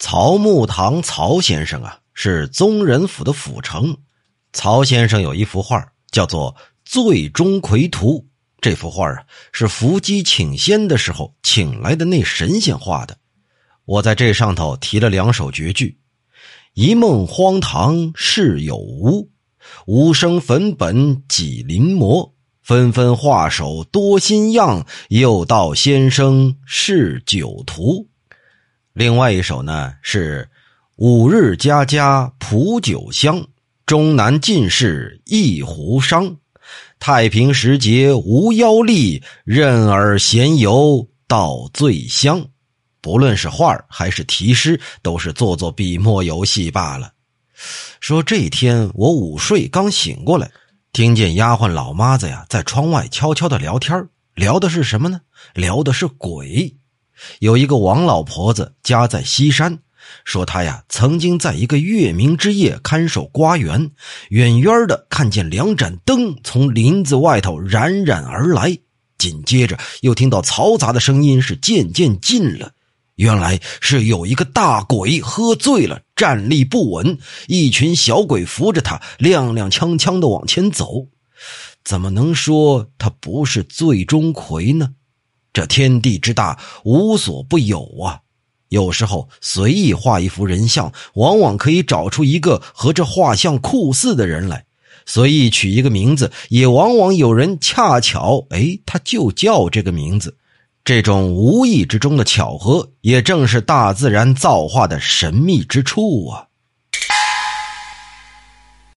曹木堂曹先生啊，是宗人府的府丞。曹先生有一幅画，叫做《醉钟馗图》。这幅画啊，是伏击请仙的时候请来的那神仙画的。我在这上头提了两首绝句：“一梦荒唐事有无，无声粉本几临摹。纷纷画手多新样，又道先生是酒徒。”另外一首呢是“五日家家普酒香，终南进士一壶觞。太平时节无妖力，任尔闲游到醉乡。”不论是画还是题诗，都是做做笔墨游戏罢了。说这天我午睡刚醒过来，听见丫鬟老妈子呀在窗外悄悄的聊天，聊的是什么呢？聊的是鬼。有一个王老婆子家在西山，说她呀曾经在一个月明之夜看守瓜园，远远的看见两盏灯从林子外头冉冉而来，紧接着又听到嘈杂的声音是渐渐近了，原来是有一个大鬼喝醉了，站立不稳，一群小鬼扶着他踉踉跄跄的往前走，怎么能说他不是醉钟馗呢？这天地之大，无所不有啊！有时候随意画一幅人像，往往可以找出一个和这画像酷似的人来；随意取一个名字，也往往有人恰巧哎，他就叫这个名字。这种无意之中的巧合，也正是大自然造化的神秘之处啊！